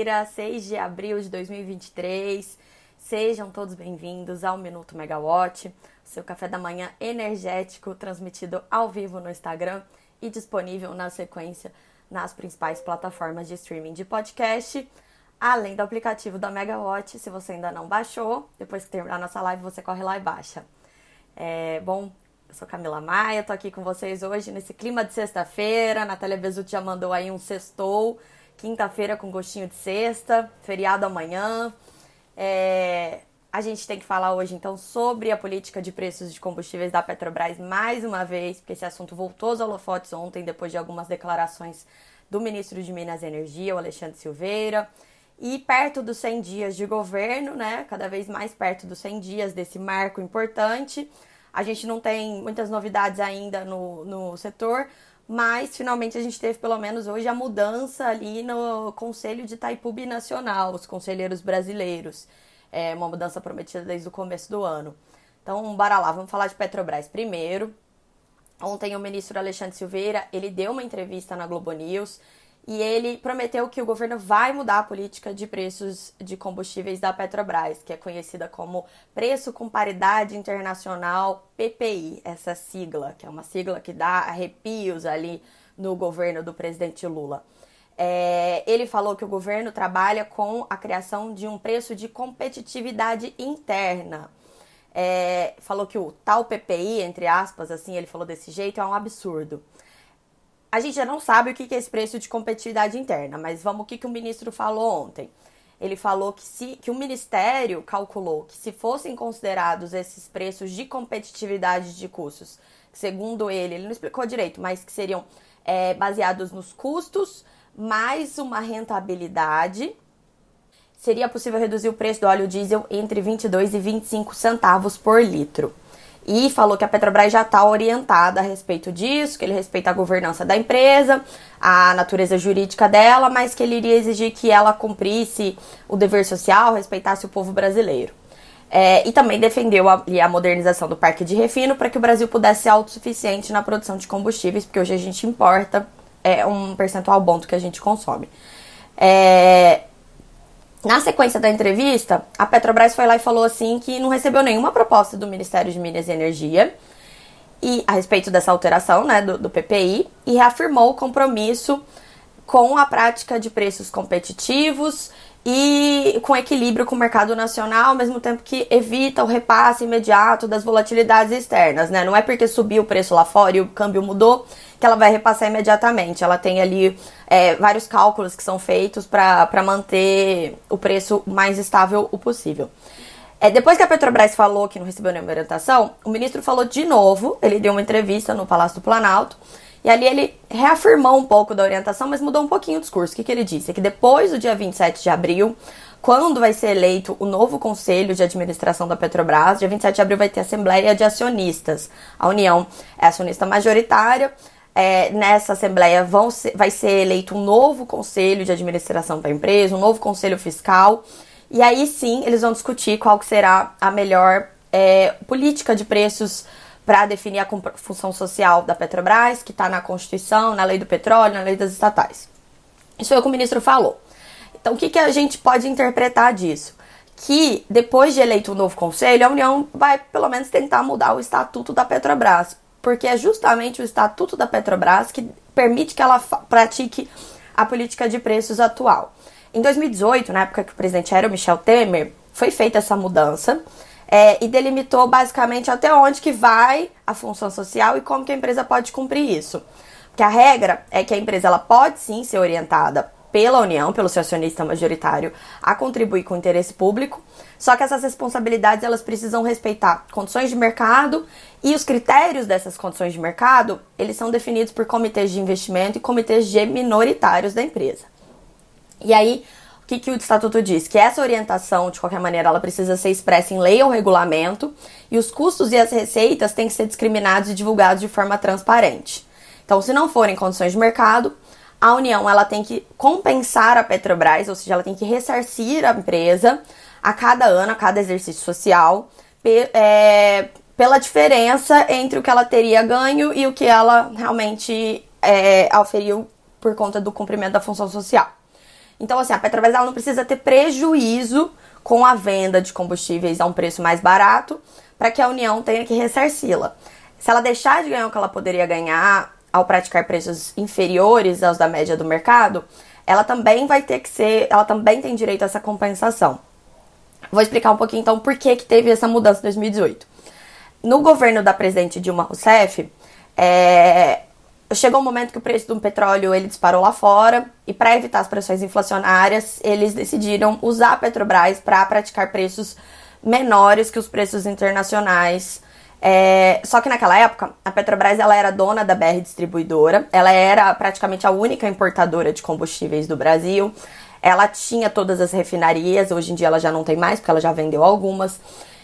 quinta-feira, 6 de abril de 2023. Sejam todos bem-vindos ao Minuto Megawatt, seu café da manhã energético transmitido ao vivo no Instagram e disponível na sequência nas principais plataformas de streaming de podcast, além do aplicativo da Megawatt. Se você ainda não baixou, depois que terminar nossa live, você corre lá e baixa. É, bom, eu sou Camila Maia, tô aqui com vocês hoje nesse clima de sexta-feira. Natália Bezutti já mandou aí um sextou, quinta-feira com gostinho de sexta, feriado amanhã. É, a gente tem que falar hoje então sobre a política de preços de combustíveis da Petrobras mais uma vez, porque esse assunto voltou aos holofotes ontem depois de algumas declarações do ministro de Minas e Energia, o Alexandre Silveira. E perto dos 100 dias de governo, né, cada vez mais perto dos 100 dias desse marco importante, a gente não tem muitas novidades ainda no, no setor, mas finalmente a gente teve pelo menos hoje a mudança ali no Conselho de Itaipu Nacional, os conselheiros brasileiros. É uma mudança prometida desde o começo do ano. Então, bora lá, vamos falar de Petrobras primeiro. Ontem o ministro Alexandre Silveira, ele deu uma entrevista na Globo News e ele prometeu que o governo vai mudar a política de preços de combustíveis da Petrobras, que é conhecida como Preço com Paridade Internacional PPI, essa sigla, que é uma sigla que dá arrepios ali no governo do presidente Lula. É, ele falou que o governo trabalha com a criação de um preço de competitividade interna. É, falou que o tal PPI, entre aspas, assim, ele falou desse jeito, é um absurdo a gente já não sabe o que é esse preço de competitividade interna, mas vamos o que, que o ministro falou ontem. Ele falou que, se, que o ministério calculou que se fossem considerados esses preços de competitividade de custos, segundo ele, ele não explicou direito, mas que seriam é, baseados nos custos mais uma rentabilidade, seria possível reduzir o preço do óleo diesel entre 22 e 25 centavos por litro e falou que a Petrobras já está orientada a respeito disso, que ele respeita a governança da empresa, a natureza jurídica dela, mas que ele iria exigir que ela cumprisse o dever social, respeitasse o povo brasileiro. É, e também defendeu a, a, modernização do parque de refino para que o Brasil pudesse ser autossuficiente na produção de combustíveis, porque hoje a gente importa é, um percentual bom do que a gente consome. É, na sequência da entrevista, a Petrobras foi lá e falou assim que não recebeu nenhuma proposta do Ministério de Minas e Energia e a respeito dessa alteração, né, do, do PPI, e reafirmou o compromisso com a prática de preços competitivos e com equilíbrio com o mercado nacional, ao mesmo tempo que evita o repasse imediato das volatilidades externas, né? Não é porque subiu o preço lá fora e o câmbio mudou que ela vai repassar imediatamente. Ela tem ali é, vários cálculos que são feitos para manter o preço mais estável o possível. É, depois que a Petrobras falou que não recebeu nenhuma orientação, o ministro falou de novo, ele deu uma entrevista no Palácio do Planalto, e ali ele reafirmou um pouco da orientação, mas mudou um pouquinho o discurso. O que, que ele disse? É que depois do dia 27 de abril, quando vai ser eleito o novo conselho de administração da Petrobras, dia 27 de abril vai ter assembleia de acionistas. A União é acionista majoritária, é, nessa Assembleia vão ser, vai ser eleito um novo conselho de administração para a empresa, um novo conselho fiscal, e aí sim eles vão discutir qual que será a melhor é, política de preços para definir a função social da Petrobras, que está na Constituição, na lei do petróleo, na lei das estatais. Isso foi o que o ministro falou. Então, o que, que a gente pode interpretar disso? Que depois de eleito o um novo conselho, a União vai pelo menos tentar mudar o estatuto da Petrobras porque é justamente o estatuto da Petrobras que permite que ela pratique a política de preços atual. Em 2018, na época que o presidente era o Michel Temer, foi feita essa mudança é, e delimitou basicamente até onde que vai a função social e como que a empresa pode cumprir isso. Porque a regra é que a empresa ela pode sim ser orientada pela União, pelo seu acionista majoritário, a contribuir com o interesse público. Só que essas responsabilidades elas precisam respeitar condições de mercado e os critérios dessas condições de mercado, eles são definidos por comitês de investimento e comitês de minoritários da empresa. E aí, que, que o estatuto diz? Que essa orientação, de qualquer maneira, ela precisa ser expressa em lei ou regulamento, e os custos e as receitas têm que ser discriminados e divulgados de forma transparente. Então, se não forem condições de mercado, a União ela tem que compensar a Petrobras, ou seja, ela tem que ressarcir a empresa a cada ano, a cada exercício social, é, pela diferença entre o que ela teria ganho e o que ela realmente é, auferiu por conta do cumprimento da função social. Então, assim, a Petrobras ela não precisa ter prejuízo com a venda de combustíveis a um preço mais barato para que a União tenha que ressarci-la. Se ela deixar de ganhar o que ela poderia ganhar ao praticar preços inferiores aos da média do mercado, ela também vai ter que ser, ela também tem direito a essa compensação. Vou explicar um pouquinho então por que, que teve essa mudança em 2018. No governo da presidente Dilma Rousseff, é, chegou um momento que o preço do petróleo ele disparou lá fora e para evitar as pressões inflacionárias, eles decidiram usar a Petrobras para praticar preços menores que os preços internacionais. É, só que naquela época, a Petrobras ela era dona da BR Distribuidora, ela era praticamente a única importadora de combustíveis do Brasil. Ela tinha todas as refinarias, hoje em dia ela já não tem mais, porque ela já vendeu algumas.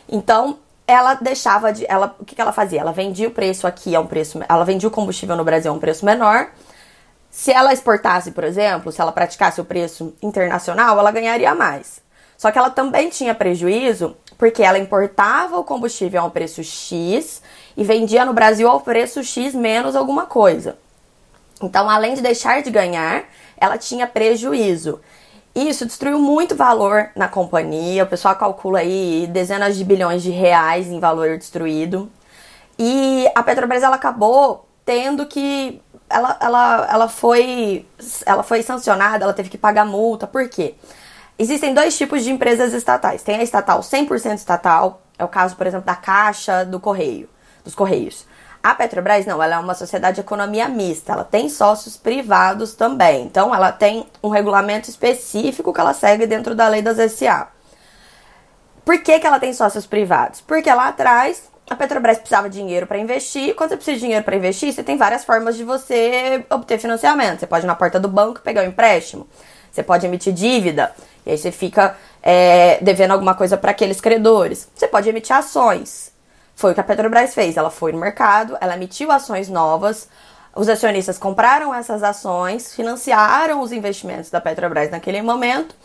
Então, ela deixava de. Ela, o que, que ela fazia? Ela vendia o preço aqui a um preço. Ela vendia o combustível no Brasil a um preço menor. Se ela exportasse, por exemplo, se ela praticasse o preço internacional, ela ganharia mais. Só que ela também tinha prejuízo porque ela importava o combustível a um preço X e vendia no Brasil ao preço X menos alguma coisa. Então, além de deixar de ganhar, ela tinha prejuízo. Isso destruiu muito valor na companhia. O pessoal calcula aí dezenas de bilhões de reais em valor destruído. E a Petrobras ela acabou tendo que ela, ela, ela foi ela foi sancionada, ela teve que pagar multa. Por quê? Existem dois tipos de empresas estatais. Tem a estatal 100% estatal, é o caso, por exemplo, da Caixa do Correio, dos Correios. A Petrobras não, ela é uma sociedade de economia mista, ela tem sócios privados também. Então ela tem um regulamento específico que ela segue dentro da lei das SA. Por que, que ela tem sócios privados? Porque lá atrás a Petrobras precisava de dinheiro para investir. Quando você precisa de dinheiro para investir, você tem várias formas de você obter financiamento. Você pode ir na porta do banco pegar um empréstimo. Você pode emitir dívida. E aí você fica é, devendo alguma coisa para aqueles credores. Você pode emitir ações. Foi o que a Petrobras fez. Ela foi no mercado, ela emitiu ações novas, os acionistas compraram essas ações, financiaram os investimentos da Petrobras naquele momento,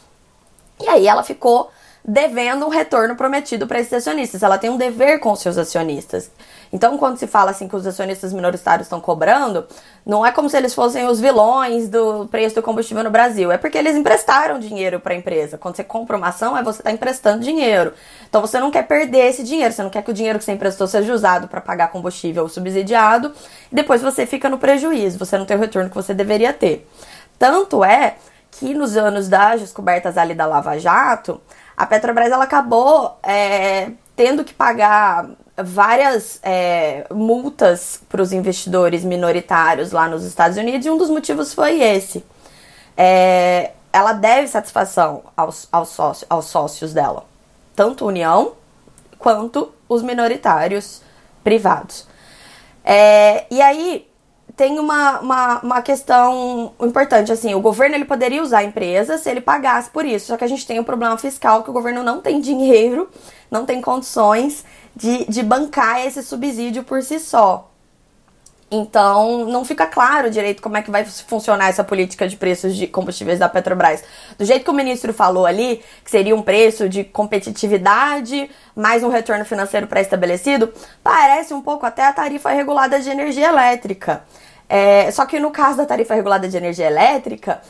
e aí ela ficou devendo um retorno prometido para esses acionistas. Ela tem um dever com os seus acionistas. Então, quando se fala assim que os acionistas minoritários estão cobrando, não é como se eles fossem os vilões do preço do combustível no Brasil. É porque eles emprestaram dinheiro para a empresa. Quando você compra uma ação, é você está emprestando dinheiro. Então, você não quer perder esse dinheiro. Você não quer que o dinheiro que você emprestou seja usado para pagar combustível subsidiado. E depois você fica no prejuízo. Você não tem o retorno que você deveria ter. Tanto é que nos anos das descobertas ali da Lava Jato, a Petrobras ela acabou é, tendo que pagar várias é, multas para os investidores minoritários lá nos Estados Unidos e um dos motivos foi esse. É, ela deve satisfação aos, aos, sócios, aos sócios dela, tanto União quanto os minoritários privados. É, e aí tem uma, uma, uma questão importante, assim, o governo ele poderia usar a empresa se ele pagasse por isso, só que a gente tem um problema fiscal que o governo não tem dinheiro, não tem condições de, de bancar esse subsídio por si só. Então, não fica claro direito como é que vai funcionar essa política de preços de combustíveis da Petrobras. Do jeito que o ministro falou ali, que seria um preço de competitividade mais um retorno financeiro pré-estabelecido, parece um pouco até a tarifa regulada de energia elétrica. É, só que no caso da tarifa regulada de energia elétrica,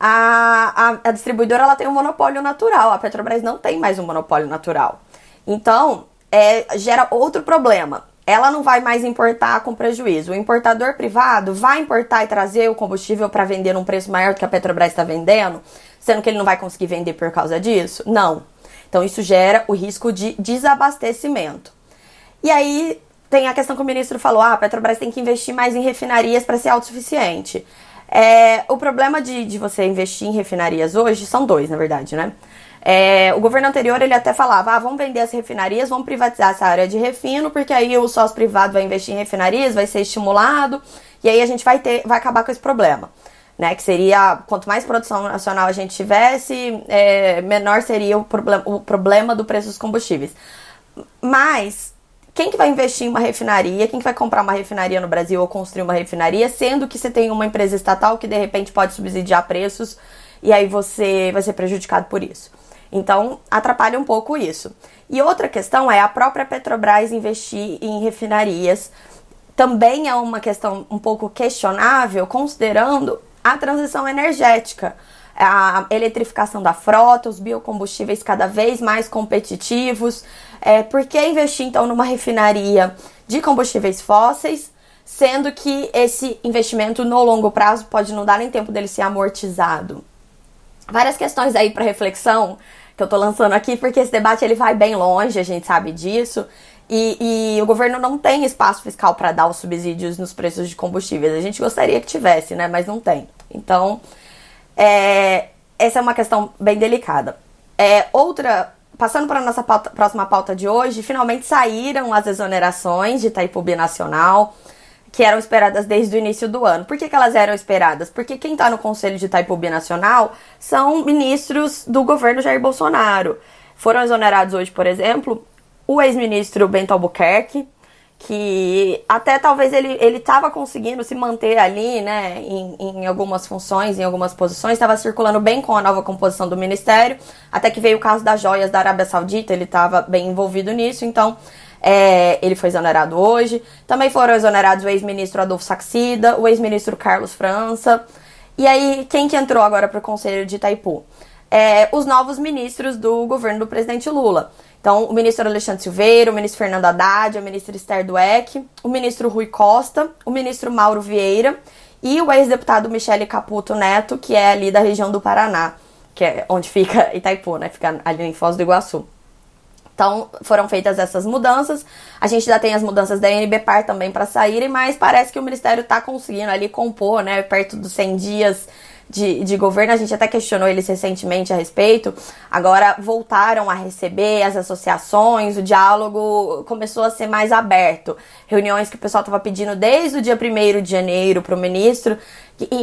a, a, a distribuidora ela tem um monopólio natural, a Petrobras não tem mais um monopólio natural. Então, é, gera outro problema ela não vai mais importar com prejuízo. O importador privado vai importar e trazer o combustível para vender num preço maior do que a Petrobras está vendendo, sendo que ele não vai conseguir vender por causa disso? Não. Então isso gera o risco de desabastecimento. E aí tem a questão que o ministro falou: ah, a Petrobras tem que investir mais em refinarias para ser autossuficiente. É, o problema de, de você investir em refinarias hoje são dois, na verdade, né? É, o governo anterior ele até falava, ah, vamos vender as refinarias, vamos privatizar essa área de refino, porque aí o sócio privado vai investir em refinarias, vai ser estimulado, e aí a gente vai ter, vai acabar com esse problema. Né, que seria, quanto mais produção nacional a gente tivesse, é, menor seria o, problem, o problema do preço dos combustíveis. Mas, quem que vai investir em uma refinaria? Quem que vai comprar uma refinaria no Brasil ou construir uma refinaria, sendo que você tem uma empresa estatal que de repente pode subsidiar preços e aí você vai ser prejudicado por isso? Então, atrapalha um pouco isso. E outra questão é a própria Petrobras investir em refinarias. Também é uma questão um pouco questionável, considerando a transição energética. a eletrificação da frota, os biocombustíveis cada vez mais competitivos. É, por que investir então numa refinaria de combustíveis fósseis, sendo que esse investimento no longo prazo pode não dar nem tempo dele ser amortizado? Várias questões aí para reflexão que eu tô lançando aqui, porque esse debate ele vai bem longe, a gente sabe disso. E, e o governo não tem espaço fiscal para dar os subsídios nos preços de combustíveis. A gente gostaria que tivesse, né? Mas não tem. Então, é, essa é uma questão bem delicada. É, outra, passando para a nossa pauta, próxima pauta de hoje, finalmente saíram as exonerações de Itaipu Nacional, que eram esperadas desde o início do ano. Por que, que elas eram esperadas? Porque quem está no Conselho de Itaipu Nacional são ministros do governo Jair Bolsonaro. Foram exonerados hoje, por exemplo, o ex-ministro Bento Albuquerque, que até talvez ele ele estava conseguindo se manter ali, né, em, em algumas funções, em algumas posições, estava circulando bem com a nova composição do ministério, até que veio o caso das joias da Arábia Saudita, ele estava bem envolvido nisso, então é, ele foi exonerado hoje. Também foram exonerados o ex-ministro Adolfo Saxida, o ex-ministro Carlos França. E aí, quem que entrou agora para o Conselho de Itaipu? É, os novos ministros do governo do presidente Lula. Então, o ministro Alexandre Silveira, o ministro Fernando Haddad, a ministra Esther Dweck, o ministro Rui Costa, o ministro Mauro Vieira e o ex-deputado Michele Caputo Neto, que é ali da região do Paraná, que é onde fica Itaipu, né? Fica ali em Foz do Iguaçu. Então, foram feitas essas mudanças. A gente já tem as mudanças da NBPAR também para saírem, mas parece que o Ministério está conseguindo ali compor, né, perto dos 100 dias de, de governo, a gente até questionou eles recentemente a respeito. Agora voltaram a receber as associações, o diálogo começou a ser mais aberto. Reuniões que o pessoal estava pedindo desde o dia 1 de janeiro para o ministro.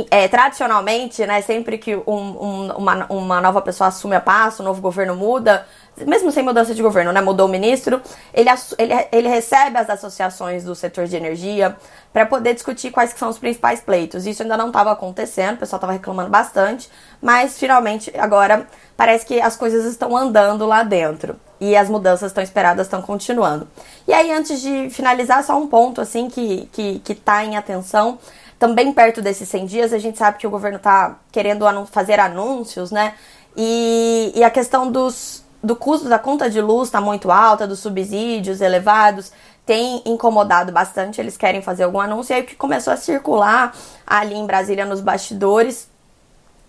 É, tradicionalmente, né, sempre que um, um, uma, uma nova pessoa assume a pasta, o novo governo muda, mesmo sem mudança de governo, né, mudou o ministro, ele, ele, ele recebe as associações do setor de energia, para poder discutir quais são os principais pleitos. Isso ainda não estava acontecendo, o pessoal estava reclamando bastante, mas finalmente agora parece que as coisas estão andando lá dentro e as mudanças estão esperadas estão continuando. E aí, antes de finalizar, só um ponto assim que, que, que tá em atenção. Também perto desses 100 dias, a gente sabe que o governo está querendo fazer anúncios, né? E, e a questão dos, do custo da conta de luz está muito alta, dos subsídios elevados tem incomodado bastante, eles querem fazer algum anúncio. E aí o que começou a circular ali em Brasília nos bastidores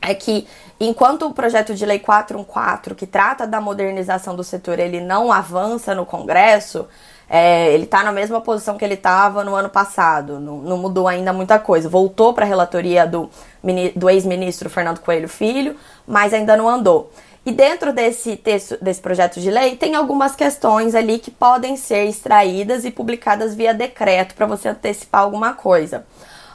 é que enquanto o projeto de lei 414, que trata da modernização do setor, ele não avança no Congresso, é, ele está na mesma posição que ele estava no ano passado, não, não, mudou ainda muita coisa. Voltou para a relatoria do, do ex-ministro Fernando Coelho Filho, mas ainda não andou. E dentro desse texto, desse projeto de lei, tem algumas questões ali que podem ser extraídas e publicadas via decreto para você antecipar alguma coisa.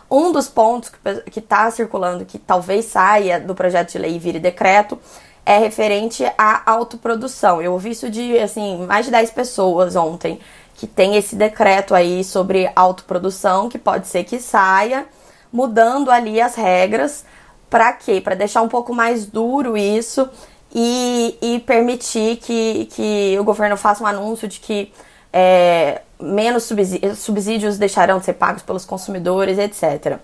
Um dos pontos que está circulando, que talvez saia do projeto de lei e vire decreto, é referente à autoprodução. Eu ouvi isso de assim, mais de 10 pessoas ontem que tem esse decreto aí sobre autoprodução, que pode ser que saia, mudando ali as regras. Para quê? Para deixar um pouco mais duro isso e, e permitir que, que o governo faça um anúncio de que é, menos subsídios, subsídios deixarão de ser pagos pelos consumidores, etc.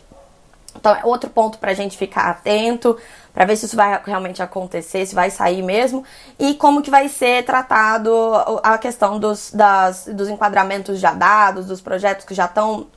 Então, é outro ponto para a gente ficar atento, para ver se isso vai realmente acontecer, se vai sair mesmo, e como que vai ser tratado a questão dos, das, dos enquadramentos já dados, dos projetos que já estão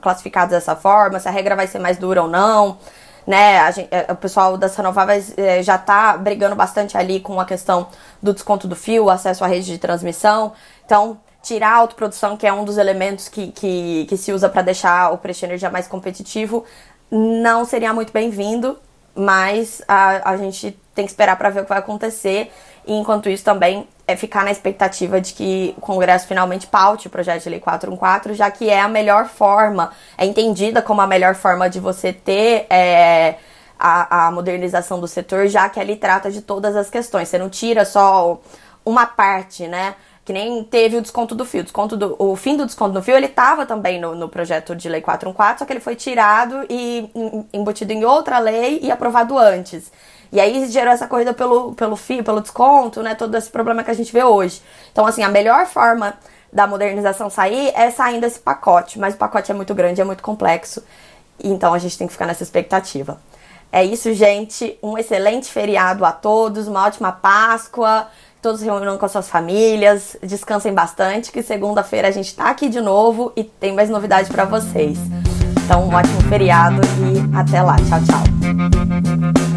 classificados dessa forma, se a regra vai ser mais dura ou não né? Gente, é, o pessoal das renováveis é, já está brigando bastante ali com a questão do desconto do fio, acesso à rede de transmissão. Então, tirar a autoprodução, que é um dos elementos que, que, que se usa para deixar o preço de energia mais competitivo, não seria muito bem-vindo, mas a, a gente tem que esperar para ver o que vai acontecer. E enquanto isso também é ficar na expectativa de que o Congresso finalmente paute o projeto de lei 414, já que é a melhor forma, é entendida como a melhor forma de você ter é, a, a modernização do setor, já que ali trata de todas as questões. Você não tira só uma parte, né? Que nem teve o desconto do fio. Desconto do, o fim do desconto do fio, ele estava também no, no, projeto de lei 414, só que ele foi tirado e embutido em outra lei e aprovado antes. E aí gerou essa corrida pelo, pelo fio, pelo desconto, né? Todo esse problema que a gente vê hoje. Então, assim, a melhor forma da modernização sair é saindo desse pacote. Mas o pacote é muito grande, é muito complexo. Então a gente tem que ficar nessa expectativa. É isso, gente. Um excelente feriado a todos, uma ótima Páscoa todos reúnam com as suas famílias, descansem bastante, que segunda-feira a gente tá aqui de novo e tem mais novidade para vocês. Então, um ótimo feriado e até lá. Tchau, tchau.